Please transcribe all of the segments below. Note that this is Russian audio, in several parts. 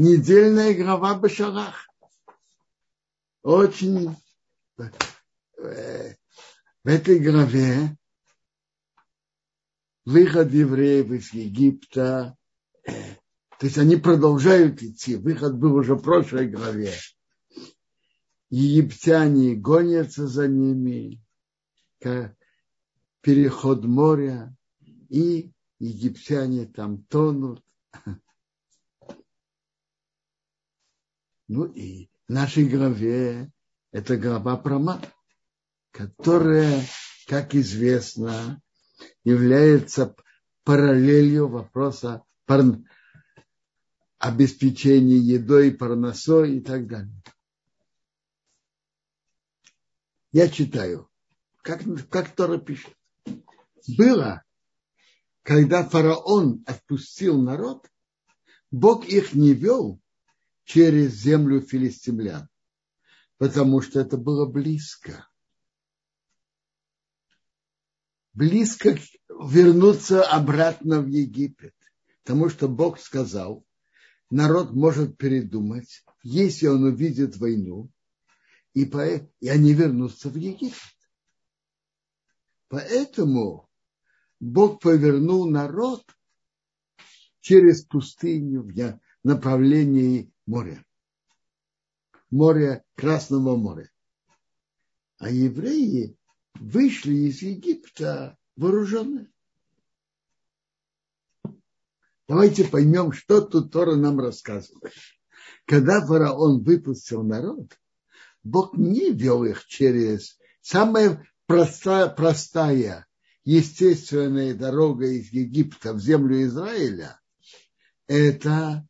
недельная глава Башарах. Очень э, в этой главе выход евреев из Египта, э, то есть они продолжают идти, выход был уже в прошлой главе. Египтяне гонятся за ними, переход моря, и египтяне там тонут. Ну и в нашей главе это глава про мат, которая, как известно, является параллелью вопроса пар... обеспечения едой, парносой и так далее. Я читаю, как, как Тора пишет. Было, когда фараон отпустил народ, Бог их не вел через землю филистимлян, потому что это было близко. Близко вернуться обратно в Египет, потому что Бог сказал, народ может передумать, если он увидит войну, и, по, и они вернутся в Египет. Поэтому Бог повернул народ через пустыню в направлении моря. Море Красного моря. А евреи вышли из Египта вооруженные. Давайте поймем, что тут Тора нам рассказывает. Когда фараон выпустил народ, Бог не вел их через самая простая, простая естественная дорога из Египта в землю Израиля. Это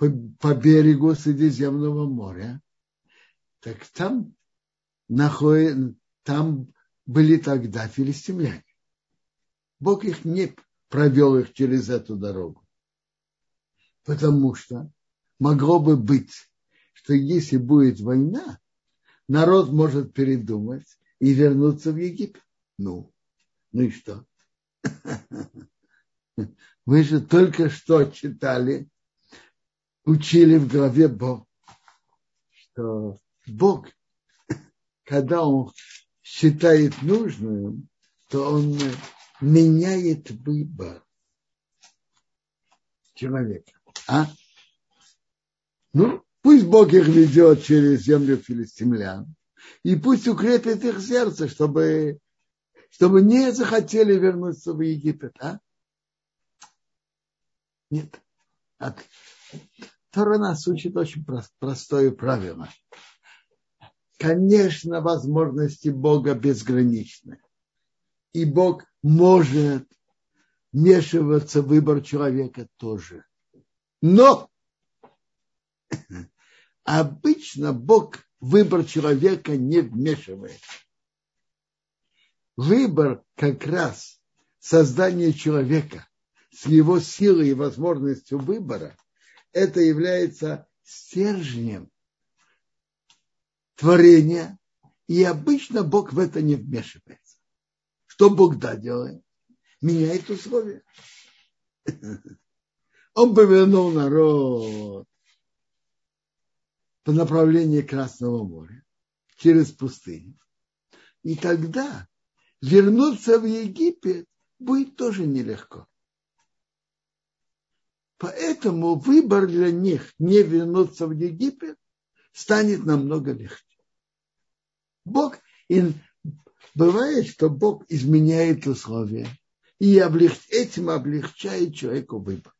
по, по берегу Средиземного моря. Так там, находит, там были тогда филистимляне. Бог их не провел их через эту дорогу. Потому что могло бы быть что если будет война, народ может передумать и вернуться в Египет. Ну, ну и что? Вы же только что читали, учили в главе Бог, что Бог, когда Он считает нужным, то Он меняет выбор человека. А? Ну, Пусть Бог их ведет через землю филистимлян, и пусть укрепит их сердце, чтобы, чтобы не захотели вернуться в Египет. А? Нет. Тора нас учит очень простое правило. Конечно, возможности Бога безграничны. И Бог может вмешиваться в выбор человека тоже. Но Обычно Бог выбор человека не вмешивает. Выбор как раз создание человека с его силой и возможностью выбора, это является стержнем творения, и обычно Бог в это не вмешивается. Что Бог да делает? Меняет условия. Он повернул народ по направлению Красного моря через пустыню. И тогда вернуться в Египет будет тоже нелегко. Поэтому выбор для них не вернуться в Египет станет намного легче. Бог, и бывает, что Бог изменяет условия и облег, этим облегчает человеку выбор.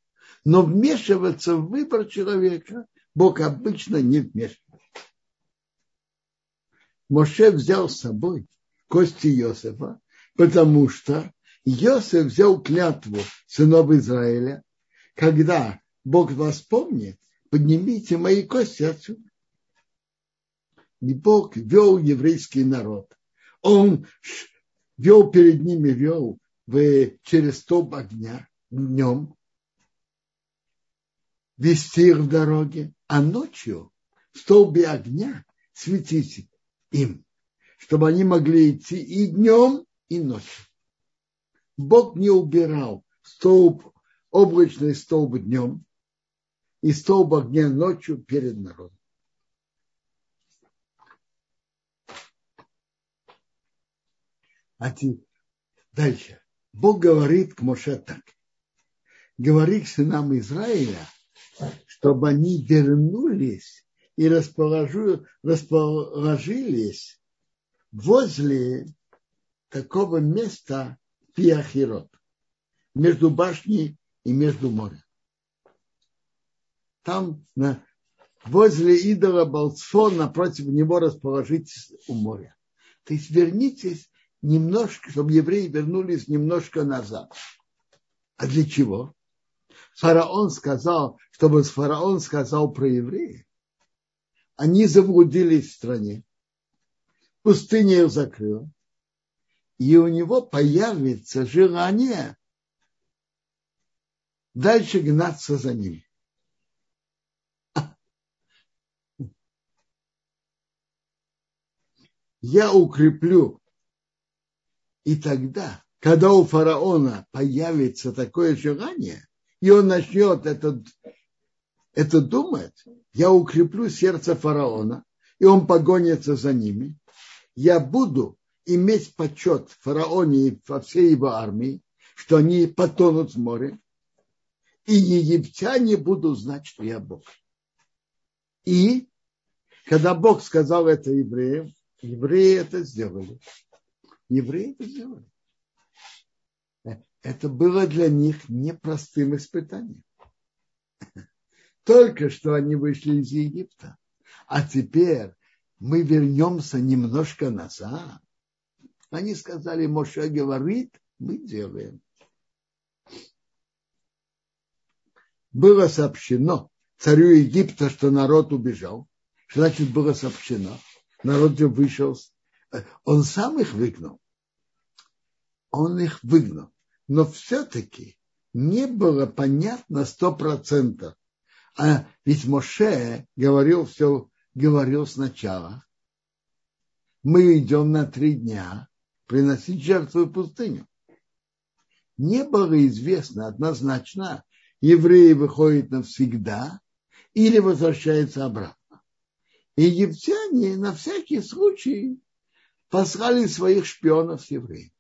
Но вмешиваться в выбор человека Бог обычно не вмешивается. Моше взял с собой кости Иосифа, потому что Иосиф взял клятву сынов Израиля, когда Бог вас помнит, поднимите мои кости отсюда. И Бог вел еврейский народ. Он вел перед ними, вел в, через столб огня днем, вести их в дороге, а ночью в столбе огня светить им, чтобы они могли идти и днем, и ночью. Бог не убирал столб, облачный столб днем, и столб огня ночью перед народом. А теперь дальше. Бог говорит к Моше так. Говори к сынам Израиля, чтобы они вернулись и расположились возле такого места Пиахирот, между башней и между морем. Там на, возле идола Балцфон напротив него расположитесь у моря. То есть вернитесь немножко, чтобы евреи вернулись немножко назад. А для чего? Фараон сказал, чтобы фараон сказал про евреев. Они заблудились в стране. Пустыня их закрыла. И у него появится желание дальше гнаться за ними. Я укреплю. И тогда, когда у фараона появится такое желание, и он начнет это, это думать, я укреплю сердце фараона, и он погонится за ними. Я буду иметь почет фараоне и во всей его армии, что они потонут в море, и египтяне будут знать, что я Бог. И когда Бог сказал это евреям, евреи это сделали. Евреи это сделали. Это было для них непростым испытанием. Только что они вышли из Египта. А теперь мы вернемся немножко назад. Они сказали, Моше говорит, мы делаем. Было сообщено царю Египта, что народ убежал. Значит было сообщено? Народ же вышел. Он сам их выгнал. Он их выгнал. Но все-таки не было понятно сто процентов. А ведь Моше говорил все, говорил сначала. Мы идем на три дня приносить жертву в пустыню. Не было известно однозначно, евреи выходят навсегда или возвращаются обратно. Египтяне на всякий случай послали своих шпионов с евреями.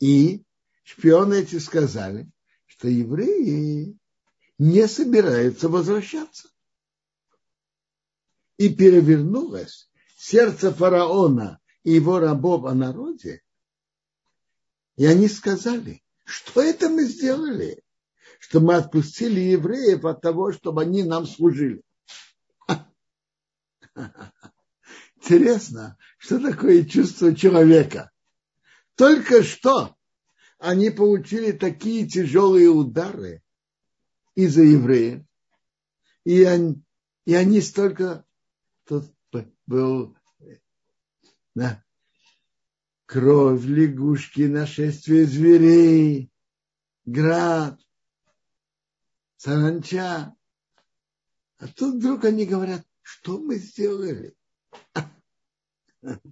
И шпионы эти сказали, что евреи не собираются возвращаться. И перевернулось сердце фараона и его рабов о народе. И они сказали, что это мы сделали? Что мы отпустили евреев от того, чтобы они нам служили. Интересно, что такое чувство человека? Только что они получили такие тяжелые удары из-за евреев. И они, и они столько... Тут был да, кровь, лягушки, нашествие зверей, град, саранча. А тут вдруг они говорят, что мы сделали?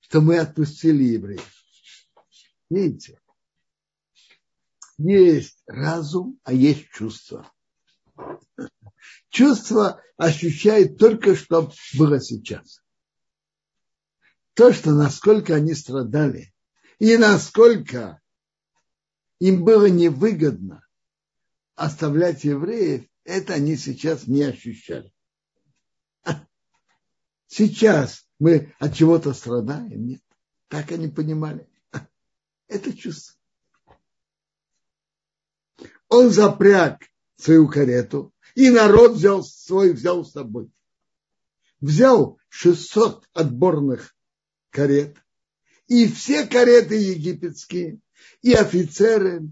Что мы отпустили евреев. Видите? Есть разум, а есть чувство. Чувство ощущает только, что было сейчас то, что насколько они страдали и насколько им было невыгодно оставлять евреев, это они сейчас не ощущали. Сейчас мы от чего-то страдаем? Нет. Так они понимали. Это чувство. Он запряг свою карету, и народ взял свой, взял с собой. Взял 600 отборных карет, и все кареты египетские, и офицеры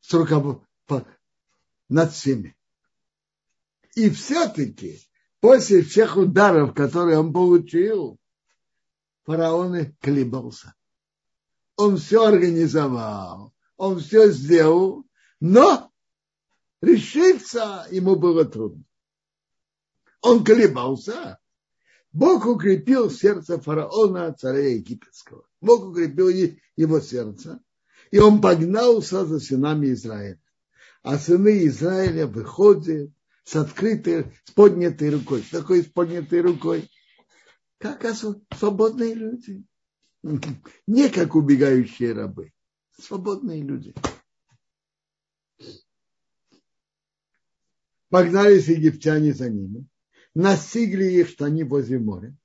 с рукав... над всеми. И все-таки после всех ударов, которые он получил, фараон колебался. Он все организовал, он все сделал, но решиться ему было трудно. Он колебался, Бог укрепил сердце фараона, царя египетского. Бог укрепил его сердце, и он погнался за сынами Израиля. а сыны Израиля выходят с открытой, с поднятой рукой. Что такое с поднятой рукой? Как свободные люди. Не как убегающие рабы. Свободные люди. Погнались египтяне за ними. Настигли их, что они возле моря.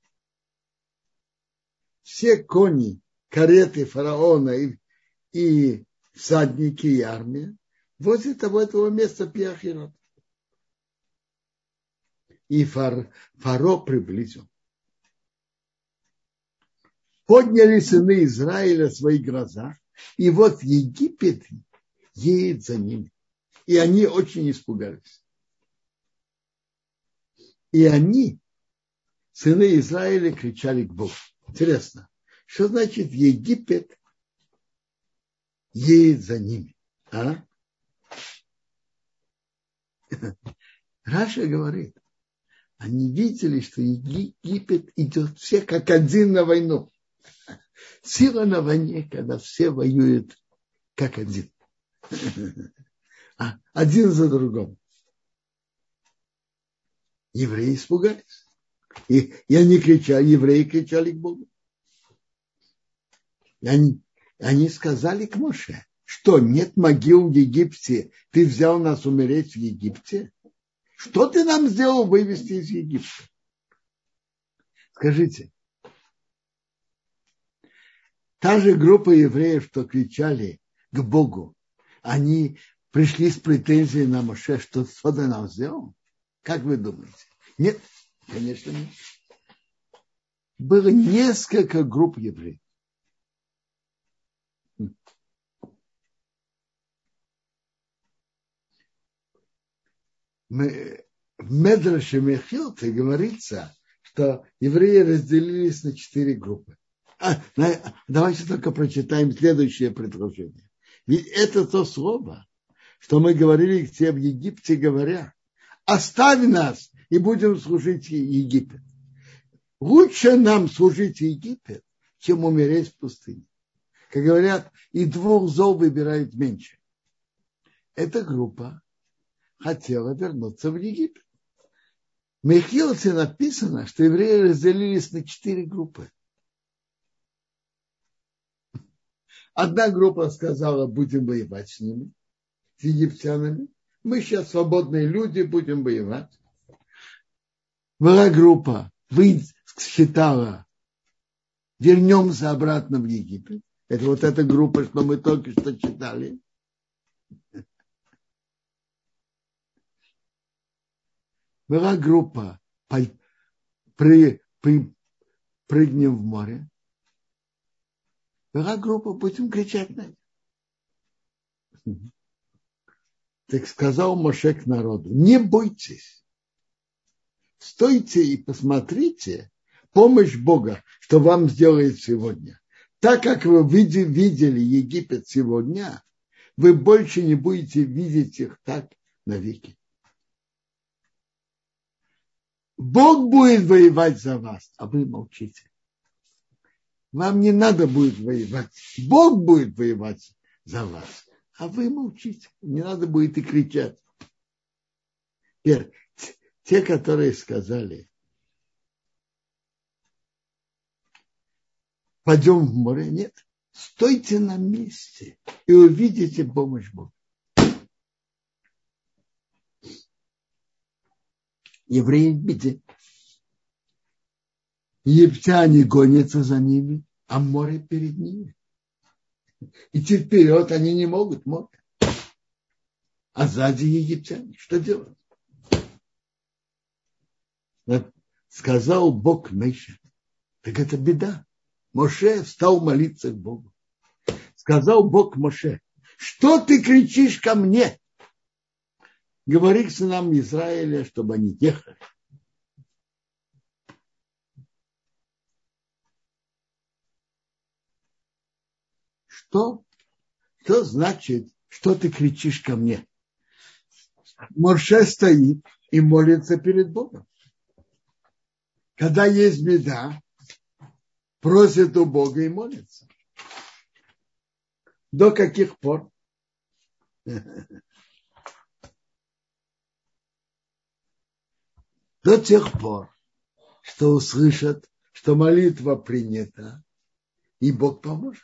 Все кони, кареты фараона и, и всадники и армия возле того этого места Пиахирот. И фар, фаро приблизил. Подняли сыны Израиля свои глаза, и вот Египет едет за ними. И они очень испугались. И они, сыны Израиля, кричали к Богу. Интересно, что значит Египет едет за ними? А? Раша говорит, они видели, что Египет идет все как один на войну. Сила на войне, когда все воюют как один. А, один за другом. Евреи испугались. И, и они кричали, евреи кричали к Богу. Они, они сказали к Моше, что нет могил в Египте, ты взял нас умереть в Египте? Что ты нам сделал вывести из Египта? Скажите, та же группа евреев, что кричали к Богу, они пришли с претензией на Моше, что что ты нам сделал? Как вы думаете? Нет, конечно нет. Было несколько групп евреев. в Медраше Мехилте говорится, что евреи разделились на четыре группы. А, давайте только прочитаем следующее предложение. Ведь это то слово, что мы говорили где в Египте, говоря, оставь нас и будем служить Египет. Лучше нам служить Египет, чем умереть в пустыне. Как говорят, и двух зол выбирают меньше. Эта группа хотела вернуться в Египет. В Мехилте написано, что евреи разделились на четыре группы. Одна группа сказала, будем воевать с ними, с египтянами. Мы сейчас свободные люди, будем воевать. Была группа, считала, вернемся обратно в Египет. Это вот эта группа, что мы только что читали. Была группа, при, при, прыгнем в море. Была группа, будем кричать на них. Так сказал Моше народу, не бойтесь, стойте и посмотрите помощь Бога, что вам сделает сегодня. Так как вы видели Египет сегодня, вы больше не будете видеть их так навеки. Бог будет воевать за вас, а вы молчите. Вам не надо будет воевать. Бог будет воевать за вас, а вы молчите. Не надо будет и кричать. Теперь, те, которые сказали, пойдем в море, нет. Стойте на месте и увидите помощь Бога. евреи в беде. Египтяне гонятся за ними, а море перед ними. Идти вперед они не могут, море. А сзади египтяне. Что делать? Сказал Бог Мейше. Так это беда. Моше стал молиться к Богу. Сказал Бог Моше, что ты кричишь ко мне? говори к сынам Израиля, чтобы они ехали. Что? Что значит, что ты кричишь ко мне? Морше стоит и молится перед Богом когда есть беда, просит у Бога и молится. До каких пор? До тех пор, что услышат, что молитва принята, и Бог поможет.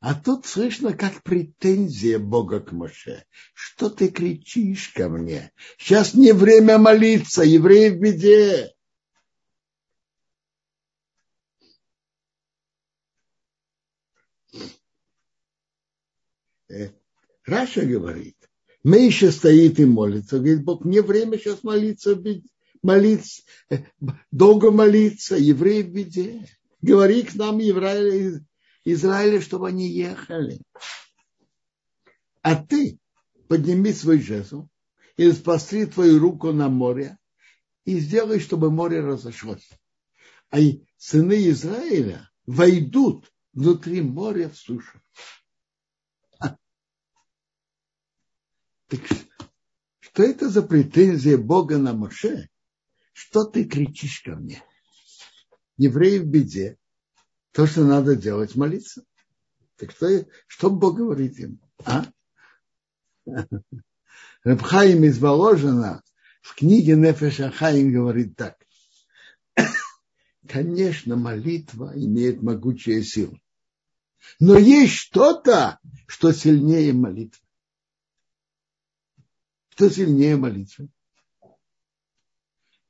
А тут слышно, как претензия Бога к Моше. Что ты кричишь ко мне? Сейчас не время молиться, евреи в беде. Э, Раша говорит, мы еще стоит и молится. Говорит, Бог, мне время сейчас молиться, молиться, э, долго молиться, евреи в беде. Говори к нам, евреи, Израиля, чтобы они ехали. А ты подними свой жезл и спаси твою руку на море и сделай, чтобы море разошлось. А сыны Израиля войдут внутри моря в сушу. Так что это за претензия Бога на Моше? Что ты кричишь ко мне? Евреи в беде, то, что надо делать, молиться. Так что, что Бог говорит им? А? Рабхаим из Воложина в книге Нефеша Хаим говорит так. Конечно, молитва имеет могучую силу. Но есть что-то, что сильнее молитвы. Что сильнее молитвы?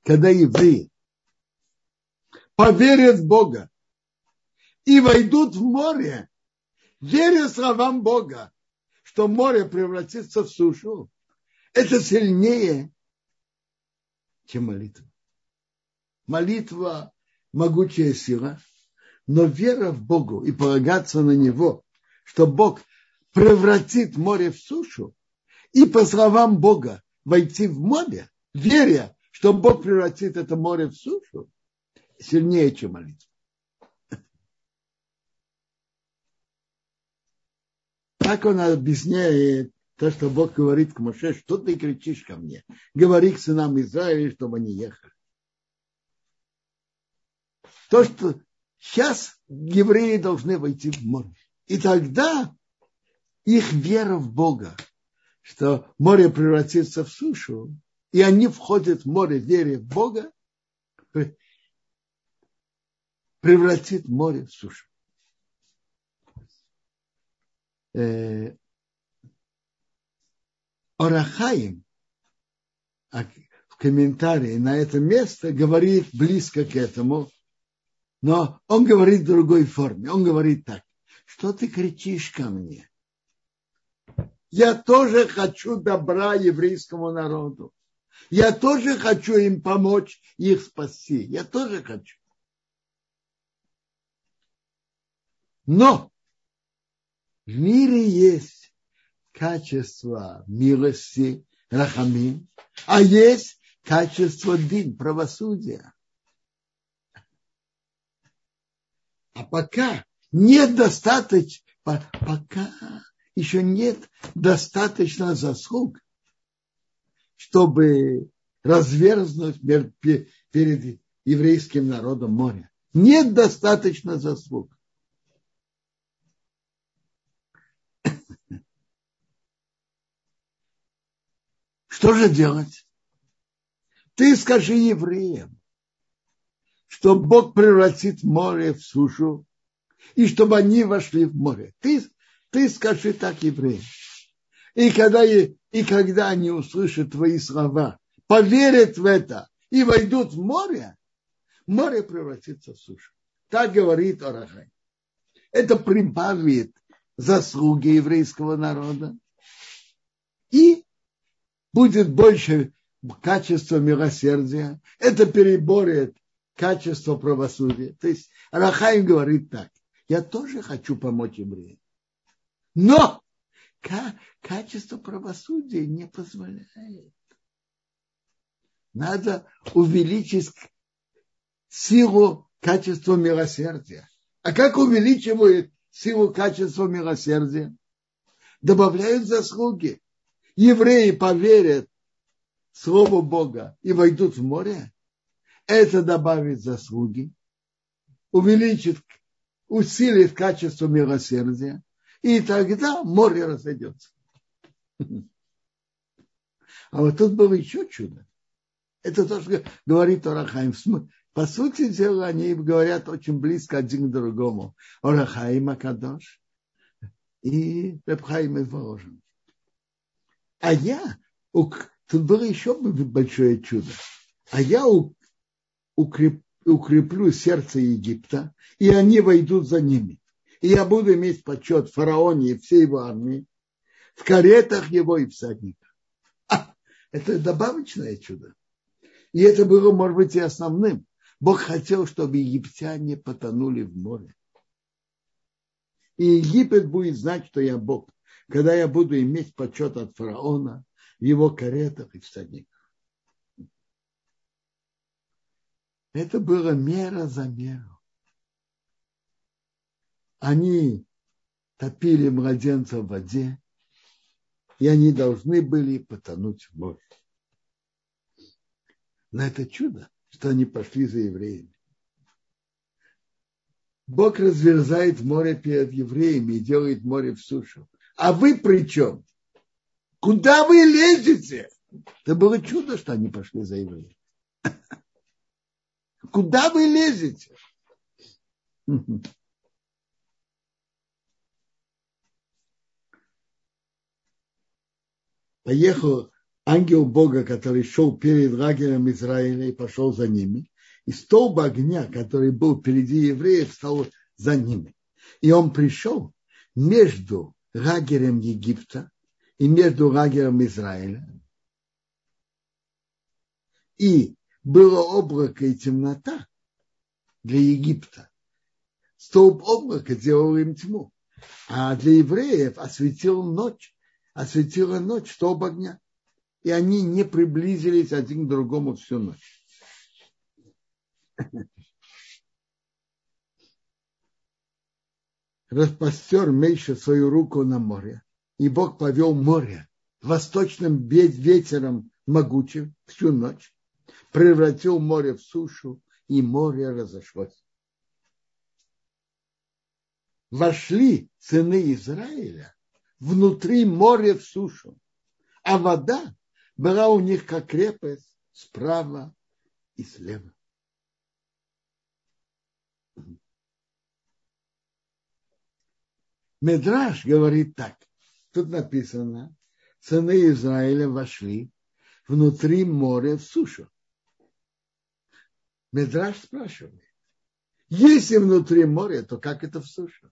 Когда евреи поверят в Бога, и войдут в море, веря словам Бога, что море превратится в сушу, это сильнее, чем молитва. Молитва – могучая сила, но вера в Богу и полагаться на Него, что Бог превратит море в сушу, и по словам Бога войти в море, веря, что Бог превратит это море в сушу, сильнее, чем молитва. Так он объясняет то, что Бог говорит к Моше, что ты кричишь ко мне? Говори к сынам Израиля, чтобы они ехали. То, что сейчас евреи должны войти в море. И тогда их вера в Бога, что море превратится в сушу, и они входят в море вере в Бога, превратит море в сушу. Э, Орахаим а в комментарии на это место говорит близко к этому, но он говорит в другой форме. Он говорит так, что ты кричишь ко мне? Я тоже хочу добра еврейскому народу. Я тоже хочу им помочь, их спасти. Я тоже хочу. Но в мире есть качество милости, рахамин, а есть качество дин, правосудия. А пока нет достаточно, пока еще нет достаточно заслуг, чтобы разверзнуть перед еврейским народом море. Нет достаточно заслуг. Что же делать? Ты скажи евреям, что Бог превратит море в сушу, и чтобы они вошли в море. Ты, ты скажи так евреям. И когда, и когда они услышат твои слова, поверят в это и войдут в море, море превратится в сушу. Так говорит Орахай. Это прибавит заслуги еврейского народа и будет больше качества милосердия, это переборет качество правосудия. То есть Рахаим говорит так, я тоже хочу помочь евреям, но качество правосудия не позволяет. Надо увеличить силу качества милосердия. А как увеличивают силу качества милосердия? Добавляют заслуги евреи поверят Слову Бога и войдут в море, это добавит заслуги, увеличит, усилит качество милосердия, и тогда море разойдется. А вот тут было еще чудо. Это то, что говорит Орахаим. По сути дела, они говорят очень близко один к другому. Орахаим Акадош и Рабхаим из. А я, тут было еще большое чудо. А я укреп, укреплю сердце Египта, и они войдут за ними. И я буду иметь почет фараоне и всей его армии в каретах его и всадниках. А, это добавочное чудо. И это было, может быть, и основным. Бог хотел, чтобы египтяне потонули в море. И Египет будет знать, что я Бог, когда я буду иметь почет от фараона в его каретах и всадниках. Это было мера за меру. Они топили младенца в воде, и они должны были потонуть в море. Но это чудо, что они пошли за евреями. Бог разверзает море перед евреями и делает море в сушу. А вы при чем? Куда вы лезете? Это было чудо, что они пошли за евреями. Куда вы лезете? Поехал ангел Бога, который шел перед лагерем Израиля и пошел за ними, и столб огня, который был впереди евреев, стал за ними. И он пришел между лагерем Египта и между лагерем Израиля. И было облако и темнота для Египта. Столб облака делал им тьму. А для евреев осветил ночь, осветила ночь столб огня и они не приблизились один к другому всю ночь. Распостер Мейша свою руку на море, и Бог повел море восточным ветером могучим всю ночь, превратил море в сушу, и море разошлось. Вошли сыны Израиля внутри моря в сушу, а вода была у них как крепость справа и слева. Медраж говорит так. Тут написано, сыны Израиля вошли внутри моря в сушу. Медраж спрашивает, если внутри моря, то как это в сушу?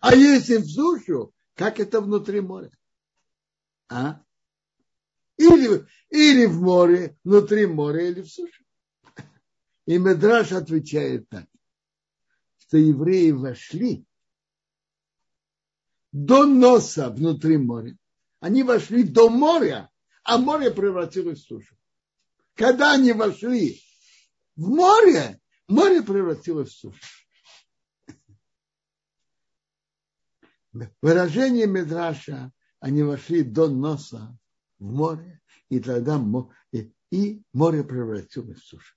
А если в сушу, как это внутри моря? А? Или, или в море, внутри моря, или в суше. И Медраш отвечает так, что евреи вошли до носа внутри моря. Они вошли до моря, а море превратилось в сушу. Когда они вошли в море, море превратилось в сушу. Выражение Медраша, они вошли до носа в море, и тогда и море превратилось в сушу.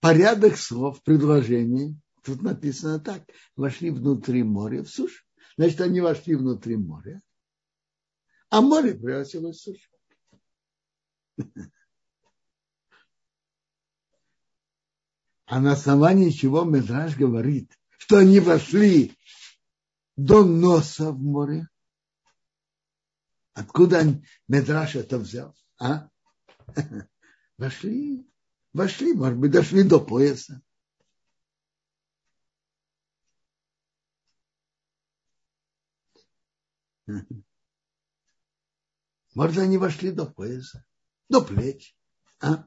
Порядок слов, предложений, тут написано так, вошли внутри моря в сушу. Значит, они вошли внутри моря, а море превратилось в сушу. А на основании чего Медраж говорит, что они вошли до носа в море, Откуда Медраш это взял? А? Вошли, вошли, может быть, дошли до пояса. Может, они вошли до пояса, до плеч. А?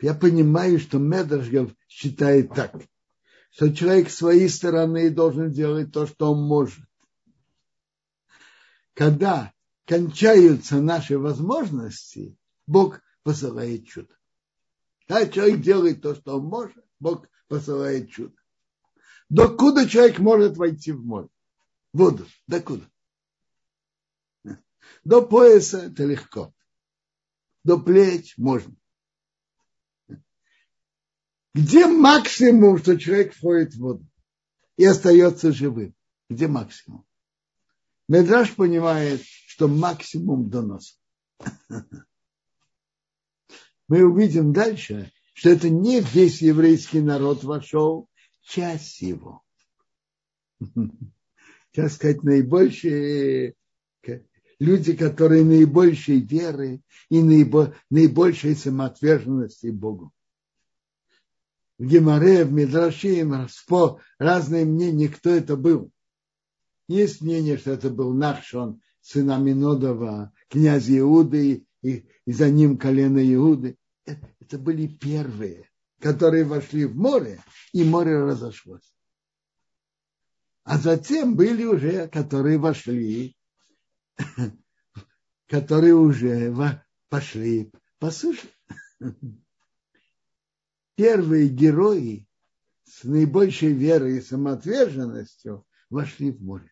Я понимаю, что Медраш считает так, что человек с своей стороны должен делать то, что он может когда кончаются наши возможности, Бог посылает чудо. Да, человек делает то, что он может, Бог посылает чудо. Докуда человек может войти в море? Воду. Докуда? До пояса это легко. До плеч можно. Где максимум, что человек входит в воду и остается живым? Где максимум? Медраж понимает, что максимум доноса. мы увидим дальше, что это не весь еврейский народ вошел, часть его. Сейчас сказать, наибольшие люди, которые наибольшей веры и наибольшей самоотверженности Богу. В Геморе, в Мидраши, в разные мнения, кто это был. Есть мнение, что это был Нахшон, сын Аминодова, князь Иуды, и, и за ним колено Иуды. Это были первые, которые вошли в море, и море разошлось. А затем были уже, которые вошли которые уже пошли по суше. Первые герои с наибольшей верой и самоотверженностью вошли в море.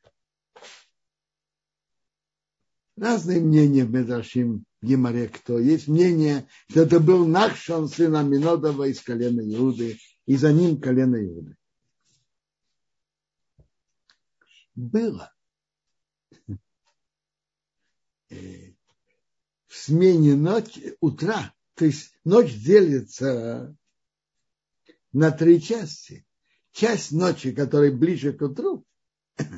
Разные мнения в Медрашим Гимаре, кто есть мнение, что это был Нахшон, сын Аминодова из колена Иуды, и за ним колено Иуды. Было в смене ночи, утра, то есть ночь делится на три части. Часть ночи, которая ближе к утру,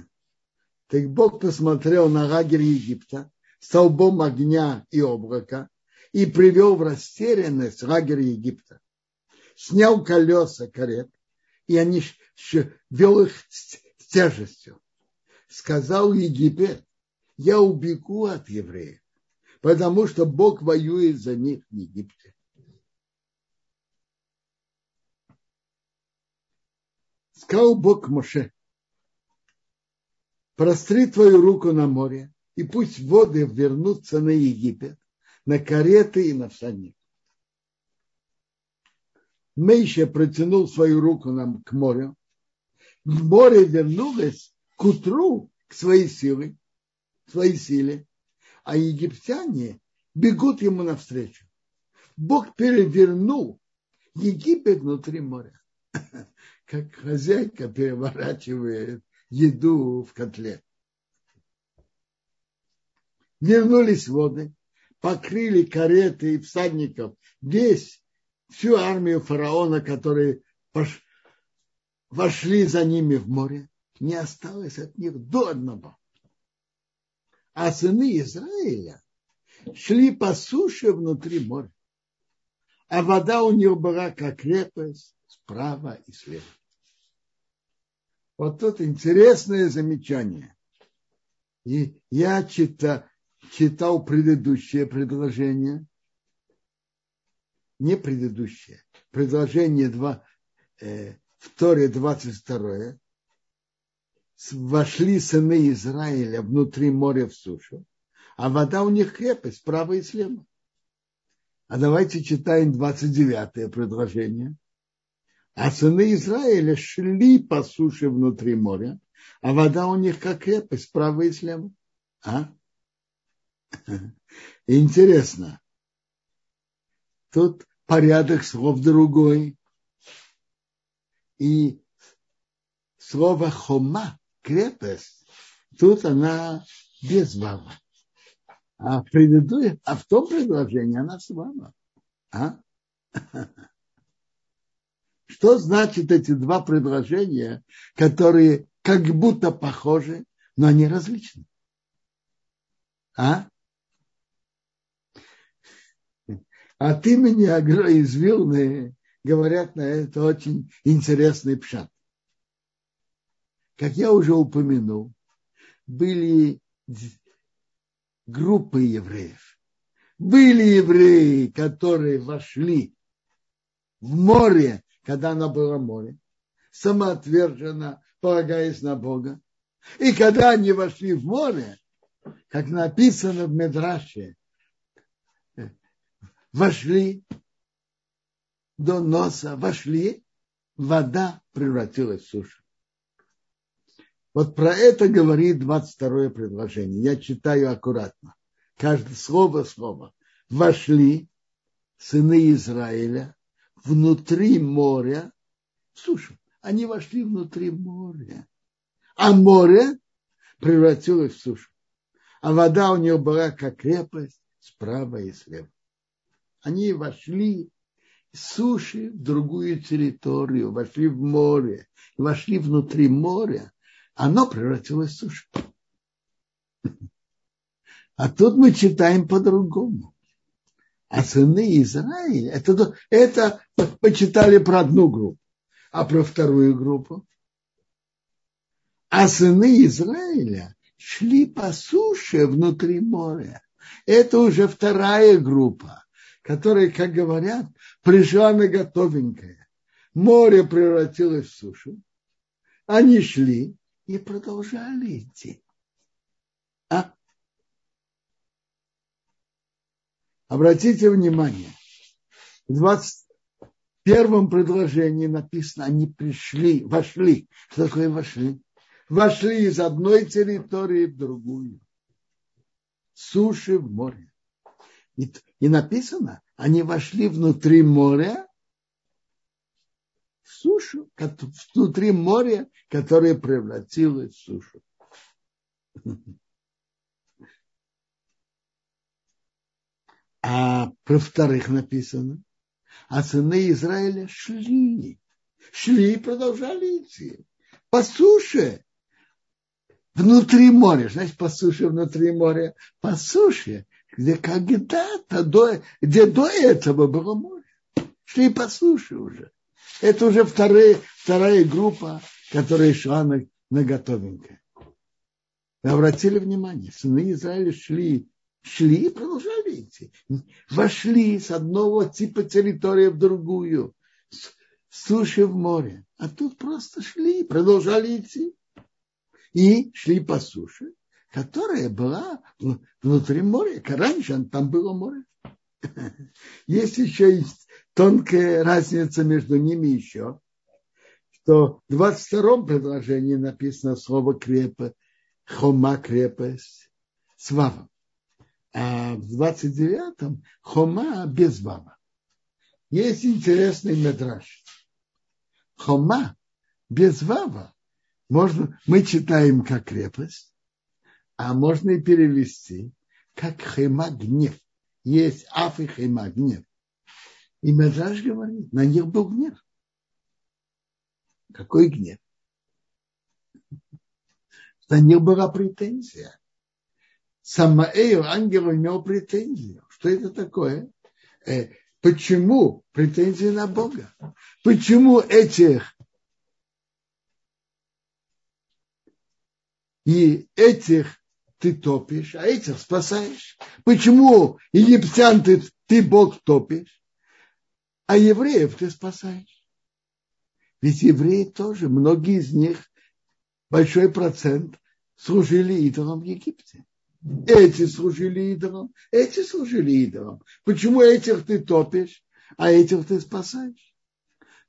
так Бог посмотрел на лагерь Египта столбом огня и облака и привел в растерянность лагерь Египта. Снял колеса карет, и они вел их с тяжестью. Сказал Египет, я убегу от евреев, потому что Бог воюет за них в Египте. Сказал Бог Моше, простри твою руку на море, и пусть воды вернутся на Египет, на кареты и на всадников. Мейша протянул свою руку нам к морю. Море вернулось к утру к своей силе, своей силе, а египтяне бегут ему навстречу. Бог перевернул Египет внутри моря, как хозяйка переворачивает еду в котле. Вернулись воды, покрыли кареты и всадников, весь, всю армию фараона, которые пош... вошли за ними в море, не осталось от них до одного а сыны Израиля шли по суше внутри моря. А вода у них была как крепость справа и слева. Вот тут интересное замечание. И я читал, читал предыдущее предложение. Не предыдущее. Предложение 2, э, в Торе 22 вошли сыны Израиля внутри моря в сушу, а вода у них крепость справа и слева. А давайте читаем 29-е предложение. А сыны Израиля шли по суше внутри моря, а вода у них как крепость справа и слева. А? Интересно. Тут порядок слов другой. И слово хома крепость, тут она без вава. А в, а в том предложении она с вава. А? Что значит эти два предложения, которые как будто похожи, но они различны? А? От имени Агро из Вилны говорят на это очень интересный пшат как я уже упомянул, были группы евреев. Были евреи, которые вошли в море, когда оно было море, самоотверженно, полагаясь на Бога. И когда они вошли в море, как написано в Медраше, вошли до носа, вошли, вода превратилась в сушу. Вот про это говорит 22 предложение. Я читаю аккуратно. Каждое слово слово. Вошли сыны Израиля внутри моря сушу. Они вошли внутри моря. А море превратилось в сушу. А вода у него была как крепость справа и слева. Они вошли с суши в другую территорию, вошли в море, вошли внутри моря, оно превратилось в сушу. А тут мы читаем по-другому. А сыны Израиля, это, это почитали про одну группу, а про вторую группу. А сыны Израиля шли по суше внутри моря. Это уже вторая группа, которая, как говорят, пришла на готовенькое. Море превратилось в сушу. Они шли и продолжали идти. А? Обратите внимание, в 21 предложении написано, они пришли, вошли. Что такое вошли? Вошли из одной территории в другую. Суши в море. И, и написано, они вошли внутри моря сушу, внутри моря, которое превратилось в сушу. А про вторых написано, а сыны Израиля шли, шли и продолжали идти по суше, внутри моря, значит, по суше внутри моря, по суше, где когда-то, до, где до этого было море. Шли по суше уже. Это уже вторая, вторая группа, которая шла на, на готовенькое. Обратили внимание, сыны Израиля шли шли и продолжали идти. Вошли с одного типа территории в другую, с суши в море. А тут просто шли продолжали идти. И шли по суше, которая была внутри моря. Раньше там было море. Есть еще тонкая разница между ними еще, что в 22-м предложении написано слово крепость, хома крепость, с вавом а в 29-м Хома без вава. Есть интересный медраж. Хома без вава можно, мы читаем как крепость, а можно и перевести как хема гнев. Есть аф и хема гнев. И Медраж говорит, на них был гнев. Какой гнев? На них была претензия. Самаэл, ангел, имел претензии. Что это такое? Э, почему претензии на Бога? Почему этих и этих ты топишь, а этих спасаешь? Почему египтян ты, ты Бог топишь, а евреев ты спасаешь? Ведь евреи тоже, многие из них, большой процент, служили идолам в Египте. Эти служили идолам, эти служили идолам. Почему этих ты топишь, а этих ты спасаешь?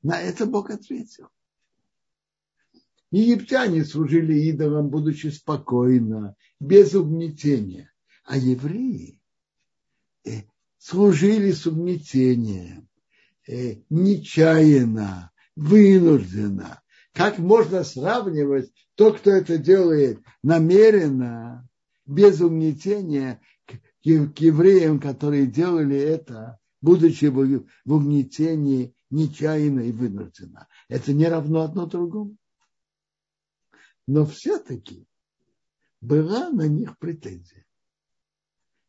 На это Бог ответил. Египтяне служили идолам, будучи спокойно, без угнетения. А евреи э, служили с угнетением, нечаянно, вынужденно. Как можно сравнивать то, кто это делает намеренно, без угнетения к, евреям, которые делали это, будучи в угнетении нечаянно и вынужденно. Это не равно одно другому. Но все-таки была на них претензия.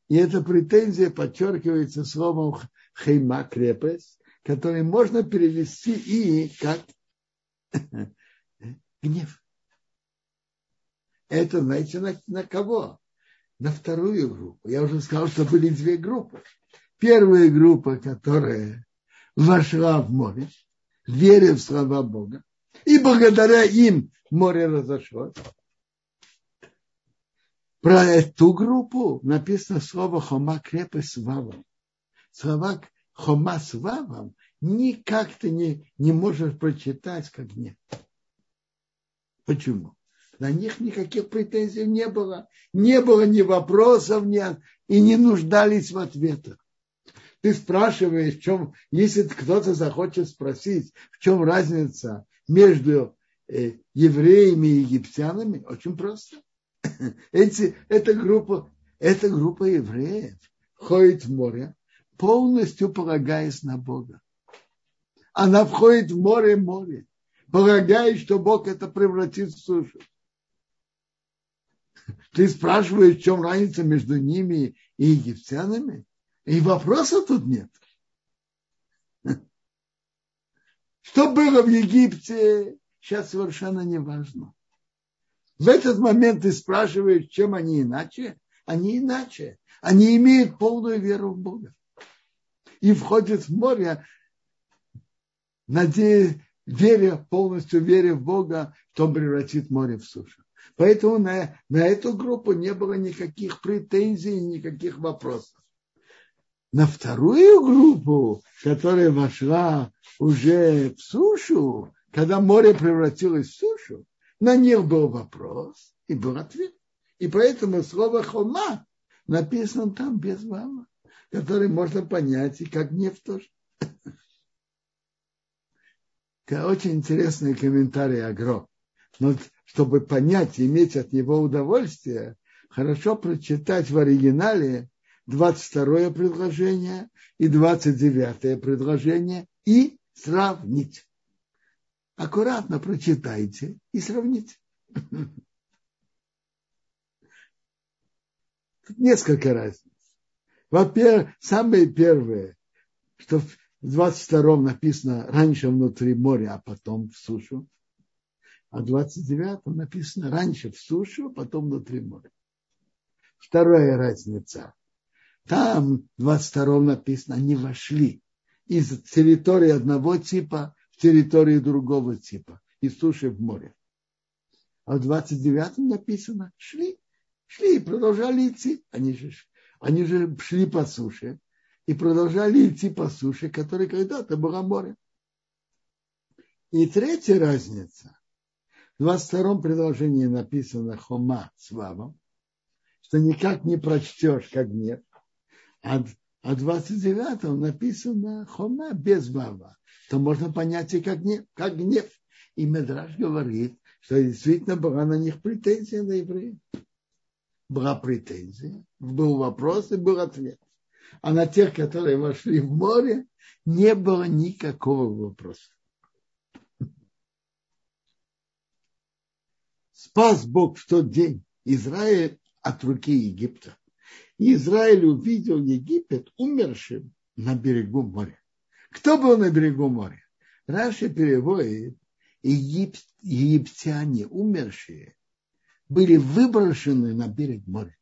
И эта претензия подчеркивается словом хейма крепость, который можно перевести и как гнев. Это, знаете, на, на кого? на вторую группу. Я уже сказал, что были две группы. Первая группа, которая вошла в море, веря в слова Бога, и благодаря им море разошлось. Про эту группу написано слово хома крепость с вавом. Слова хома с вавом никак ты не, не можешь прочитать как нет. Почему? На них никаких претензий не было. Не было ни вопросов, ни, и не нуждались в ответах. Ты спрашиваешь, в чем, если кто-то захочет спросить, в чем разница между э, евреями и египтянами, очень просто. Эти, эта, группа, эта группа евреев ходит в море, полностью полагаясь на Бога. Она входит в море-море, полагая, что Бог это превратит в сушу. Ты спрашиваешь, в чем разница между ними и египтянами? И вопроса тут нет. Что было в Египте, сейчас совершенно не важно. В этот момент ты спрашиваешь, чем они иначе? Они иначе. Они имеют полную веру в Бога. И входят в море, надеясь, веря, полностью веря в Бога, что он превратит море в сушу. Поэтому на, на эту группу не было никаких претензий, никаких вопросов. На вторую группу, которая вошла уже в сушу, когда море превратилось в сушу, на них был вопрос и был ответ. И поэтому слово хома написано там без вала, который можно понять и как нефть тоже. Очень интересный комментарий Агро. Но чтобы понять и иметь от него удовольствие, хорошо прочитать в оригинале 22 предложение и 29 предложение и сравнить. Аккуратно прочитайте и сравните. Тут несколько разниц. Во-первых, самое первое, что в 22-м написано раньше внутри моря, а потом в сушу. А в 29-м написано раньше в сушу, а потом внутри моря. Вторая разница. Там в 22-м написано, они вошли из территории одного типа в территорию другого типа, из суши в море. А в 29-м написано, шли, шли продолжали идти. Они же, они же шли по суше и продолжали идти по суше, которая когда-то была море. И третья разница. В 22-м предложении написано хома с вавом, что никак не прочтешь, как нет. А, а в 29-м написано хома без вава. То можно понять и как гнев. Как гнев. И Медраж говорит, что действительно была на них претензия на евреев. Была претензия, был вопрос и был ответ. А на тех, которые вошли в море, не было никакого вопроса. Спас Бог в тот день Израиль от руки Египта. И Израиль увидел Египет умершим на берегу моря. Кто был на берегу моря? Раши переводит, Егип, египтяне, умершие, были выброшены на берег моря.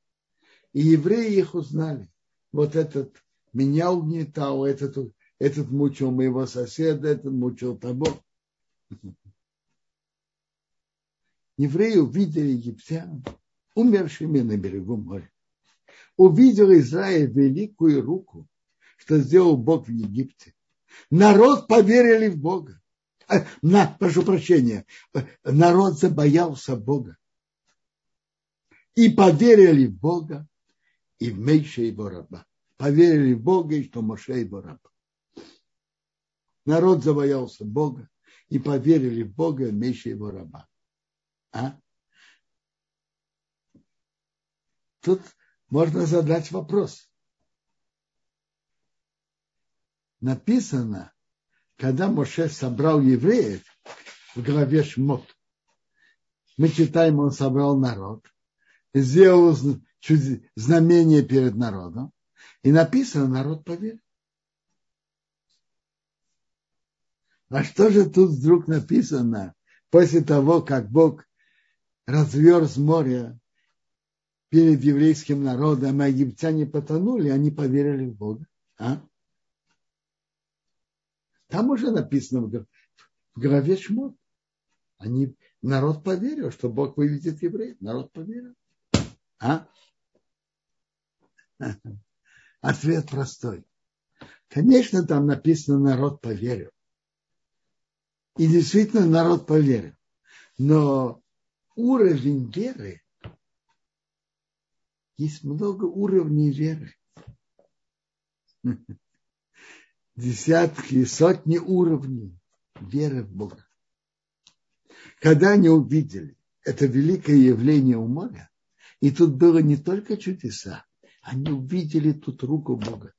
И евреи их узнали. Вот этот меня угнетал, этот, этот мучил моего соседа, этот мучил того. Евреи увидели египтян, умершими на берегу моря. Увидел Израиль великую руку, что сделал Бог в Египте. Народ поверили в Бога. Э, на, прошу прощения, народ забоялся Бога. И поверили в Бога и в Мейша его раба. Поверили в Бога и что Моше его раб. Народ забоялся Бога и поверили в Бога и в Мейша его раба. А? Тут можно задать вопрос. Написано, когда Моше собрал евреев в главе Шмот, мы читаем, он собрал народ, сделал знамение перед народом, и написано, народ поверил. А что же тут вдруг написано, после того, как Бог разверз море перед еврейским народом, а египтяне потонули, они поверили в Бога? А? Там уже написано в главе Шмот. Они, народ поверил, что Бог выведет евреев. Народ поверил. А? Ответ простой. Конечно, там написано, народ поверил. И действительно, народ поверил. Но уровень веры, есть много уровней веры десятки, сотни уровней веры в Бога. Когда они увидели это великое явление у моря, и тут было не только чудеса, они увидели тут руку Бога.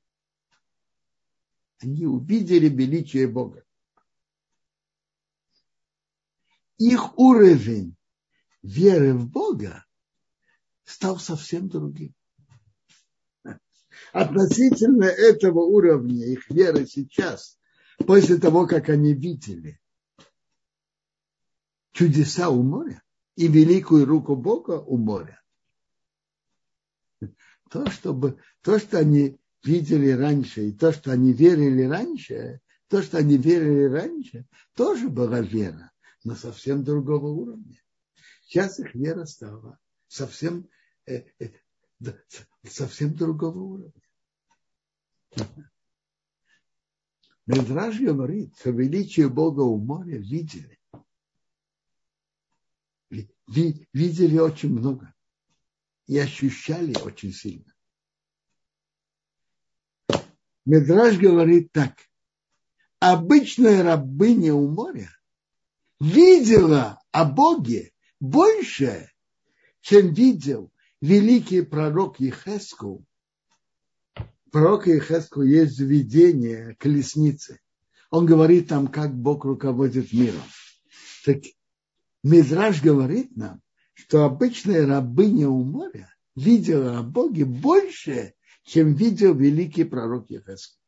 Они увидели величие Бога. Их уровень веры в Бога стал совсем другим. Относительно этого уровня их веры сейчас, после того, как они видели чудеса у моря и великую руку Бога у моря, то, чтобы, то, что они видели раньше, и то, что они верили раньше, то, что они верили раньше, тоже была вера, но совсем другого уровня. Сейчас их вера стала совсем, э, э, совсем другого уровня. Медраж говорит, что величие Бога у моря видели. Видели очень много и ощущали очень сильно. Медраж говорит так. Обычная рабыня у моря видела о Боге больше, чем видел великий пророк Ехескул. Пророк Ехескул есть видение колесницы. Он говорит там, как Бог руководит миром. Так Мидраж говорит нам, что обычная рабыня у моря видела о Боге больше, чем видел великий пророк Ефесков.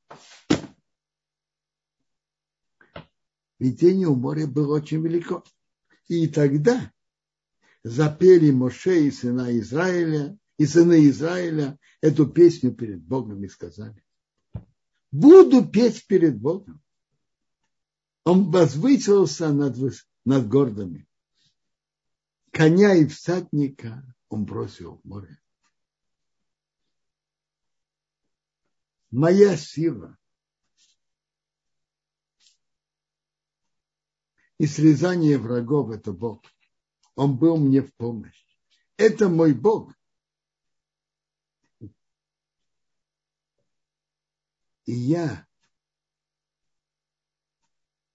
Видение у моря было очень велико. И тогда запели Моше и сына Израиля, и сыны Израиля эту песню перед Богом и сказали, буду петь перед Богом. Он возвысился над, над гордыми. Коня и всадника он бросил в море. Моя сила и срезание врагов – это Бог. Он был мне в помощь. Это мой Бог. И я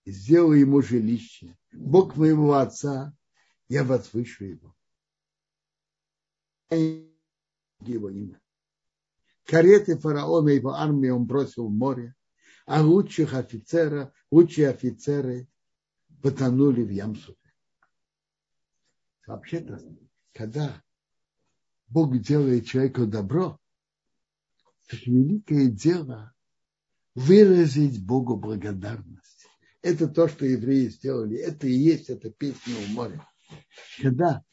сделаю ему жилище. Бог моего отца, я возвышу его. Его имя. Кареты фараона и его армии он бросил в море, а лучших офицеров, лучшие офицеры потонули в Ямсуфе. Вообще-то, когда Бог делает человеку добро, это великое дело выразить Богу благодарность. Это то, что евреи сделали. Это и есть эта песня у моря. Когда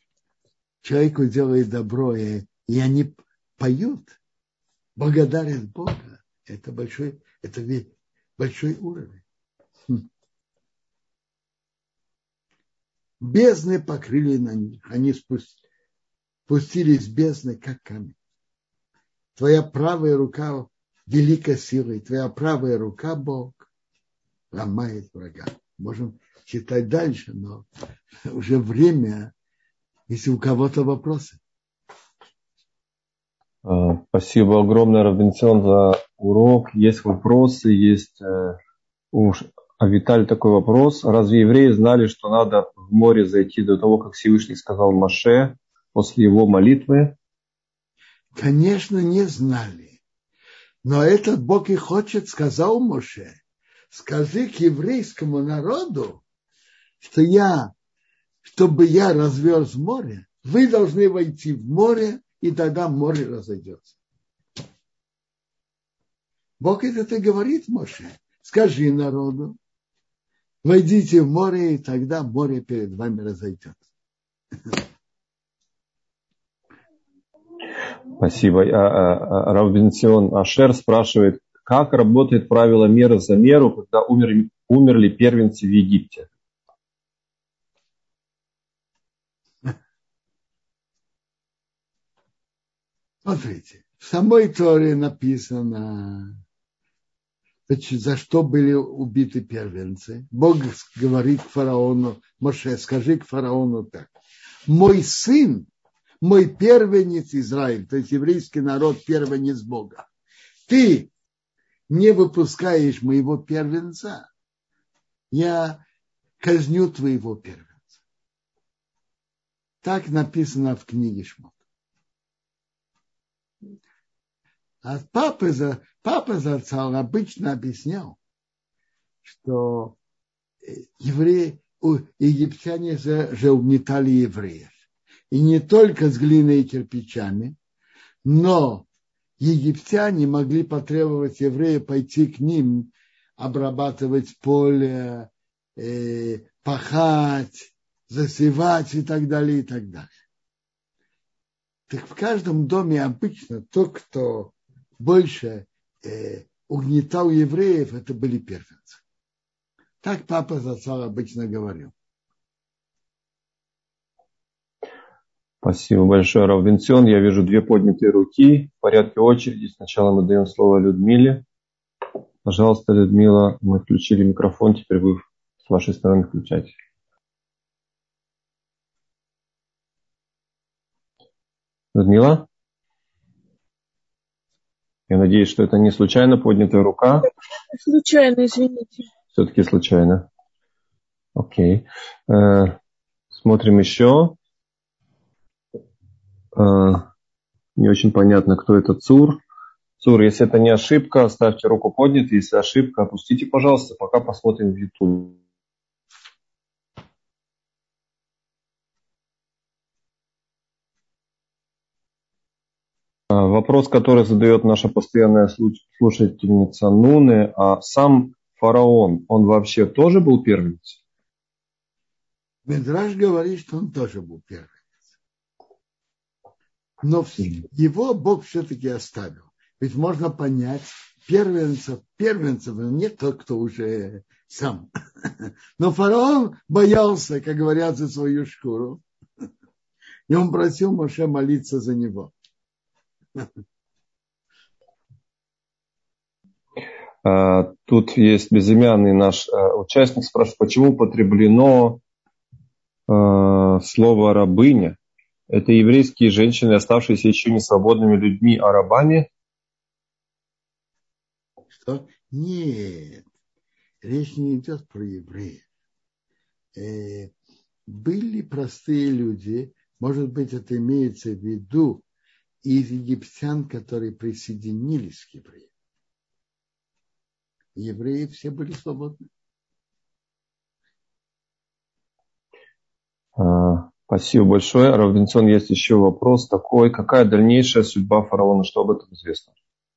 человеку делает добро, и, и они поют, благодарят Бога, это большой, это большой уровень. Хм. Бездны покрыли на них, они спустились бездны, как камень. Твоя правая рука великой силой, твоя правая рука, Бог, ломает врага. Можем читать дальше, но уже время, если у кого-то вопросы. А, спасибо огромное, Робинсон, за урок. Есть вопросы, есть э, у а Виталий такой вопрос. Разве евреи знали, что надо в море зайти до того, как Всевышний сказал Маше после его молитвы? Конечно, не знали. Но этот Бог и хочет, сказал Моше, скажи к еврейскому народу, что я, чтобы я разверз море, вы должны войти в море и тогда море разойдется. Бог это говорит Моше. Скажи народу, войдите в море, и тогда море перед вами разойдется. Спасибо. А, а, а, Равбенсион Ашер спрашивает, как работает правило меры за меру, когда умерли, умерли первенцы в Египте? Смотрите, в самой Торе написано, за что были убиты первенцы. Бог говорит фараону, Моше, скажи к фараону так. Мой сын, мой первенец Израиль, то есть еврейский народ, первенец Бога. Ты не выпускаешь моего первенца, я казню твоего первенца. Так написано в книге Шмот. А папа, за, папа Зацал обычно объяснял, что э, евреи, египтяне же, же угнетали евреев. И не только с глиной и кирпичами, но египтяне могли потребовать еврея пойти к ним, обрабатывать поле, э, пахать, засевать и так далее, и так далее. Так в каждом доме обычно тот, кто больше э, угнетал евреев, это были первенцы. Так папа Зацал обычно говорил. Спасибо большое, Раввинцион. Я вижу две поднятые руки в порядке очереди. Сначала мы даем слово Людмиле. Пожалуйста, Людмила, мы включили микрофон, теперь вы с вашей стороны включайте. Людмила? Я надеюсь, что это не случайно поднятая рука. Случайно, извините. Все-таки случайно. Окей. Э, смотрим еще. Э, не очень понятно, кто это ЦУР. ЦУР, если это не ошибка, оставьте руку поднятой. Если ошибка, опустите, пожалуйста, пока посмотрим в YouTube. Вопрос, который задает наша постоянная слушательница Нуны, а сам фараон, он вообще тоже был первенец? Медраж говорит, что он тоже был первенец. Но его Бог все-таки оставил. Ведь можно понять, первенцев, первенцев не тот, кто уже сам. Но фараон боялся, как говорят, за свою шкуру. И он просил Моше молиться за него. А, тут есть безымянный наш а, участник, спрашивает, почему употреблено а, слово рабыня? Это еврейские женщины, оставшиеся еще не свободными людьми, а рабами? Что? Нет, речь не идет про евреев. Э, были простые люди, может быть, это имеется в виду из египтян, которые присоединились к евреям. Евреи все были свободны. А, спасибо большое. Равенсон, есть еще вопрос такой. Какая дальнейшая судьба фараона? Что об этом известно?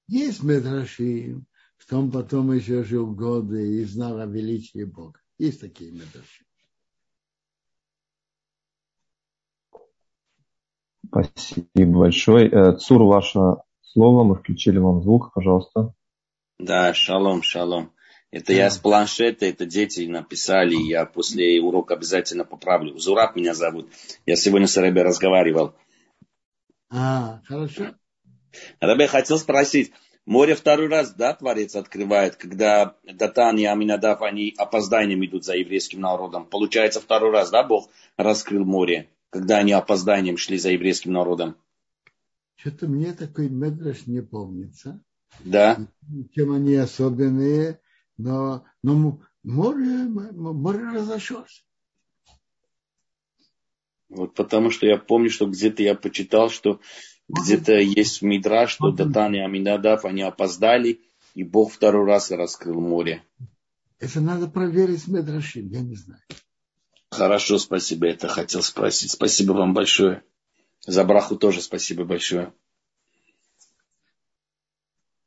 Есть Медраши, что он потом еще жил годы и знал о величии Бога. Есть такие Медраши. Спасибо большое. Э, Цур, ваше слово. Мы включили вам звук, пожалуйста. Да, шалом, шалом. Это я с планшета, это дети написали, я после урока обязательно поправлю. Зураб меня зовут. Я сегодня с Ребе разговаривал. А, хорошо. Ребе хотел спросить, море второй раз, да, Творец открывает, когда Датан и Аминадав, они опозданием идут за еврейским народом. Получается, второй раз, да, Бог раскрыл море? Когда они опозданием шли за еврейским народом? Что-то мне такой медраж не помнится. Да. Чем они особенные, но, но море, море разошлось. Вот потому что я помню, что где-то я почитал, что где-то есть в Мидра, что Датан и Аминадав, они опоздали, и Бог второй раз раскрыл море. Это надо проверить с Медрашим, я не знаю. Хорошо, спасибо, это хотел спросить. Спасибо вам большое. За браху тоже спасибо большое.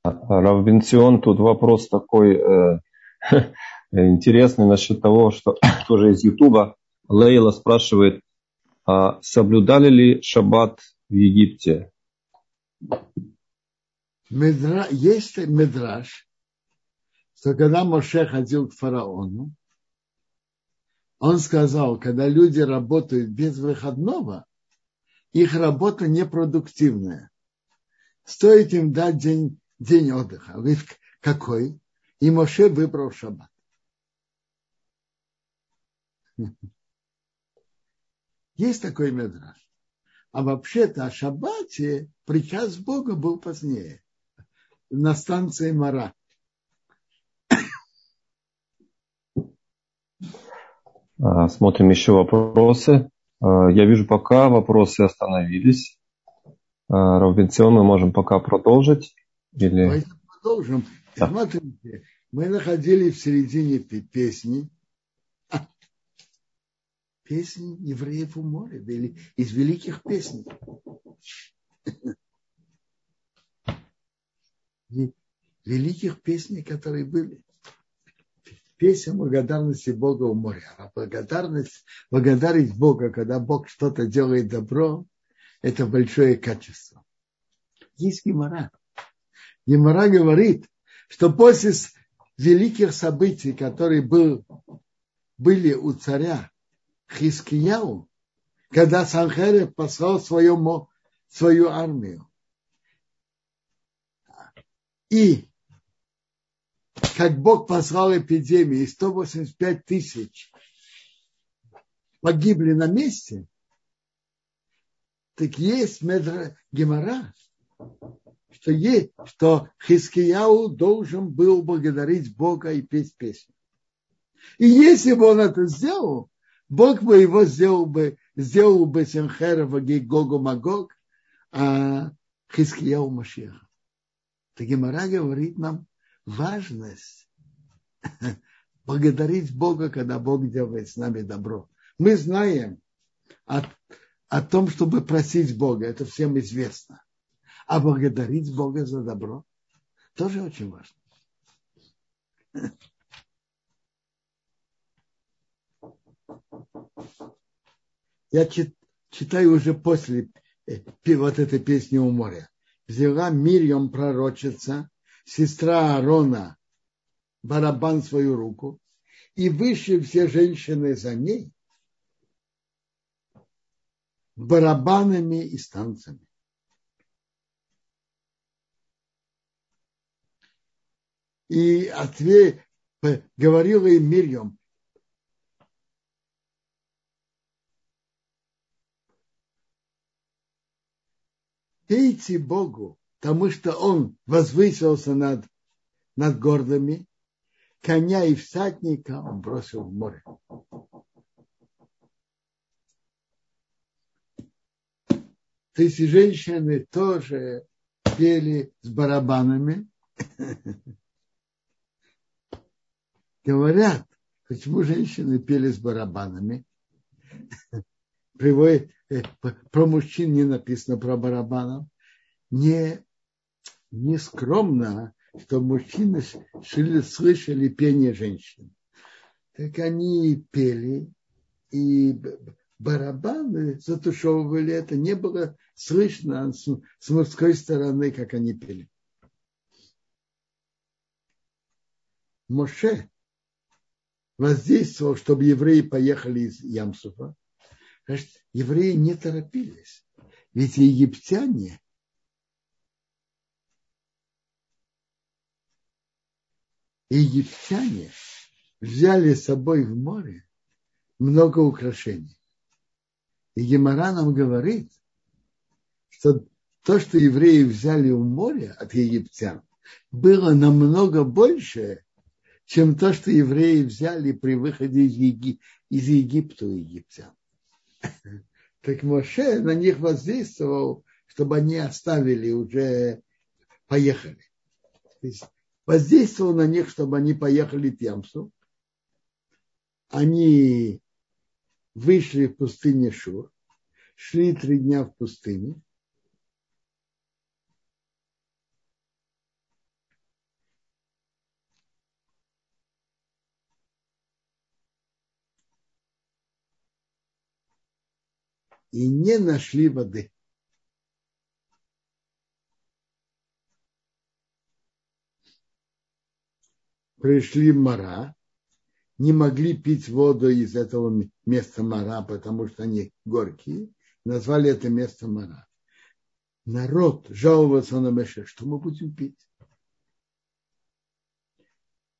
Раввинцион, тут вопрос такой э, интересный насчет того, что тоже из Ютуба Лейла спрашивает, а соблюдали ли шаббат в Египте? Медра... Есть медраж, что когда Моше ходил к фараону, он сказал, когда люди работают без выходного, их работа непродуктивная. Стоит им дать день, день отдыха. Говорит, какой? И Моше выбрал шаббат. Есть такой медраж. А вообще-то о шаббате приказ Бога был позднее. На станции Мара. Смотрим еще вопросы. А, я вижу, пока вопросы остановились. А, Робинсон, мы можем пока продолжить. Или... Давайте продолжим. Да. Смотрите, мы находились в середине песни. Песни евреев у моря, из великих песней. Великих песней, которые были. Песня благодарности Бога у моря. А благодарность, благодарить Бога, когда Бог что-то делает добро, это большое качество. Есть гемора. Гемора говорит, что после великих событий, которые был, были у царя Хискияу, когда Санхерев послал свою, свою армию. И как Бог послал эпидемию, и 185 тысяч погибли на месте, так есть Медра Гемора, что, есть, что Хискияу должен был благодарить Бога и петь песню. И если бы он это сделал, Бог бы его сделал бы, сделал бы Сенхерова Гогу Магог, а Хискияу Машеха. Так Гемора говорит нам важность благодарить Бога, когда Бог делает с нами добро. Мы знаем о, о том, чтобы просить Бога, это всем известно. А благодарить Бога за добро тоже очень важно. Я читаю уже после э, вот этой песни у моря. Взяла Мирьям пророчица, сестра Аарона, барабан свою руку, и вышли все женщины за ней барабанами и станцами. И ответ, говорила им Мирьям, пейте Богу, потому что он возвысился над, над гордыми, коня и всадника он бросил в море. То есть женщины тоже пели с барабанами. Говорят, почему женщины пели с барабанами. Приводит, э, про мужчин не написано про барабанов. Не, не скромно, что мужчины слышали пение женщин. Так они пели, и барабаны затушевывали это. Не было слышно с мужской стороны, как они пели. Моше воздействовал, чтобы евреи поехали из Ямсуфа. Значит, евреи не торопились. Ведь египтяне египтяне взяли с собой в море много украшений. И Гемора нам говорит, что то, что евреи взяли у моря от египтян, было намного больше, чем то, что евреи взяли при выходе из, Еги... из Египта у египтян. Так Моше на них воздействовал, чтобы они оставили уже, поехали. То есть воздействовал на них, чтобы они поехали в Ямсу. Они вышли в пустыне Шур, шли три дня в пустыне. И не нашли воды. Пришли Мара, не могли пить воду из этого места Мара, потому что они горькие, назвали это место Мара. Народ жаловался на Меше, что мы будем пить?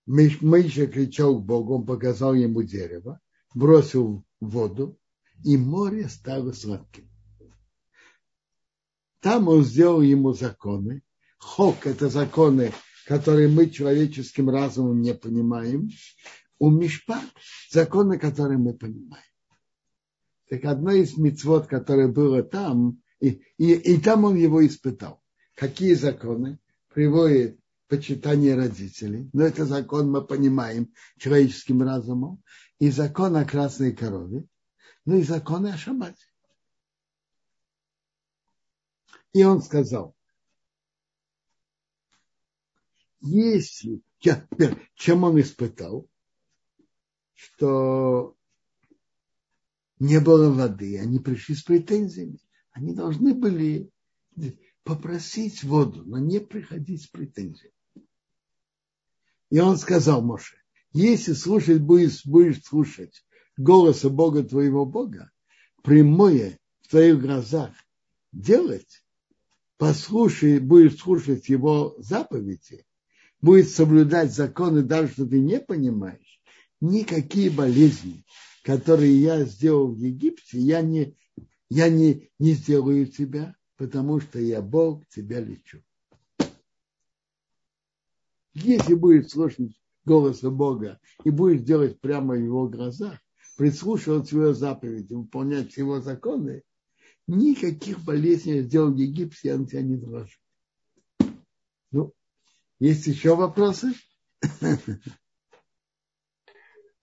Миша кричал к Богу, он показал ему дерево, бросил воду, и море стало сладким. Там он сделал ему законы. Хок – это законы, которые мы человеческим разумом не понимаем у Мишпат законы, которые мы понимаем. Так одно из мецвод, которое было там, и, и, и там он его испытал. Какие законы? приводит почитание родителей. Но это закон мы понимаем человеческим разумом. И закон о красной корове. Ну и законы о шабате. И он сказал, если, чем он испытал, что не было воды, они пришли с претензиями. Они должны были попросить воду, но не приходить с претензиями. И он сказал Моше, если слушать будешь, будешь слушать голоса Бога твоего Бога, прямое в твоих глазах делать, послушай, будешь слушать его заповеди, будет соблюдать законы, даже что ты не понимаешь, никакие болезни, которые я сделал в Египте, я не, я не, не сделаю тебя, потому что я Бог, тебя лечу. Если будешь слушать голоса Бога и будешь делать прямо в его глазах, прислушиваться его заповеди, выполнять его законы, никаких болезней я сделал в Египте, я на тебя не доложу. Ну, есть еще вопросы?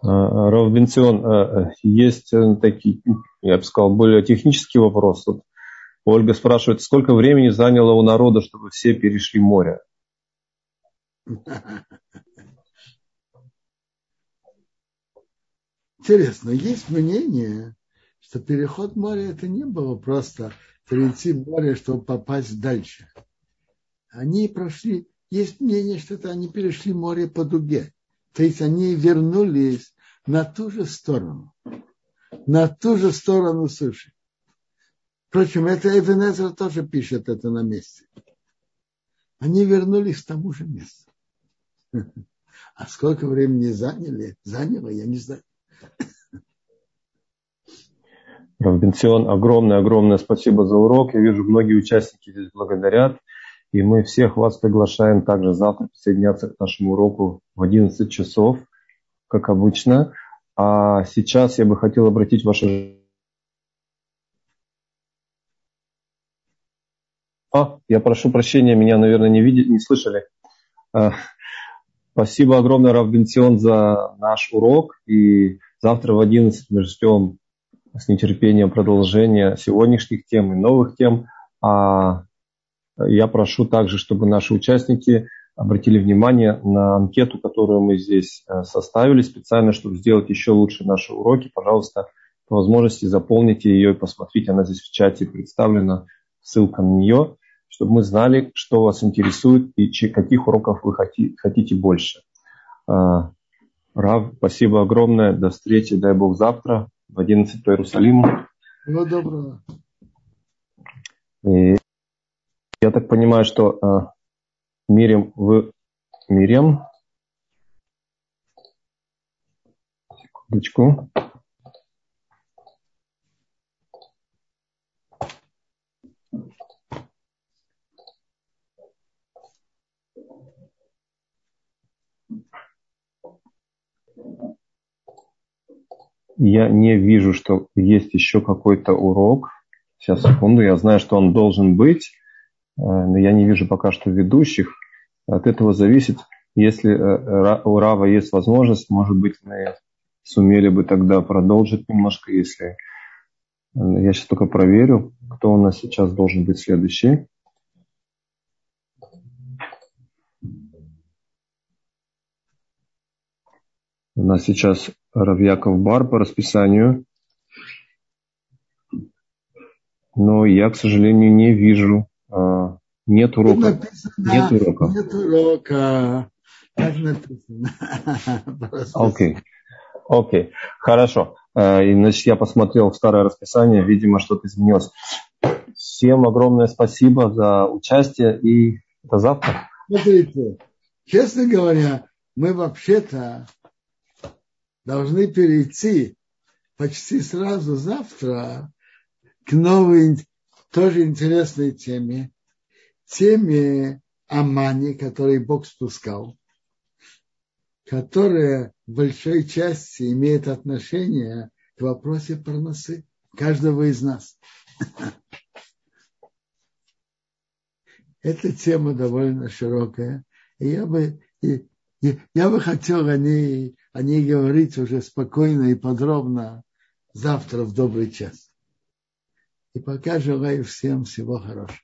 А, а, а, есть э, такие, я бы сказал, более технический вопрос. Вот Ольга спрашивает, сколько времени заняло у народа, чтобы все перешли море? Интересно, есть мнение, что переход моря это не было просто перейти море, чтобы попасть дальше. Они прошли, есть мнение, что это они перешли море по дуге. То есть они вернулись на ту же сторону, на ту же сторону суши. Впрочем, это Эвенезер тоже пишет это на месте. Они вернулись к тому же месту. А сколько времени заняли, заняло, я не знаю. Равбенцион, огромное-огромное спасибо за урок. Я вижу, многие участники здесь благодарят. И мы всех вас приглашаем также завтра присоединяться к нашему уроку в 11 часов, как обычно. А сейчас я бы хотел обратить ваше... А, я прошу прощения, меня, наверное, не видели, не слышали. А, спасибо огромное, Равбенцион, за наш урок. И завтра в 11 мы ждем с нетерпением продолжения сегодняшних тем и новых тем. А я прошу также, чтобы наши участники обратили внимание на анкету, которую мы здесь э, составили специально, чтобы сделать еще лучше наши уроки. Пожалуйста, по возможности заполните ее и посмотрите, она здесь в чате представлена, ссылка на нее, чтобы мы знали, что вас интересует и каких уроков вы хотите больше. А, Рав, спасибо огромное. До встречи, дай Бог, завтра в 11 по Иерусалиму. Всего доброго. И я так понимаю, что э, Мирим, вы... Мирим. Секундочку. Я не вижу, что есть еще какой-то урок. Сейчас, секунду, я знаю, что он должен быть, но я не вижу пока что ведущих. От этого зависит, если э, у Рава есть возможность, может быть, мы сумели бы тогда продолжить немножко, если э, я сейчас только проверю, кто у нас сейчас должен быть следующий. У нас сейчас Равьяков Бар по расписанию. Но я, к сожалению, не вижу. А, нет урока. Написано, нет урока. Нет урока. Так написано. Окей. Okay. Окей. Okay. Хорошо. А, и, значит, я посмотрел старое расписание. Видимо, что-то изменилось. Всем огромное спасибо за участие. И до завтра. Смотрите, честно говоря, мы вообще-то должны перейти почти сразу завтра к новой, тоже интересной теме, теме Амани, который Бог спускал, которая в большой части имеет отношение к вопросе парносы каждого из нас. эта тема довольно широкая. И я бы, и, и, я бы хотел о ней, о ней говорить уже спокойно и подробно завтра в добрый час. И пока желаю всем всего хорошего.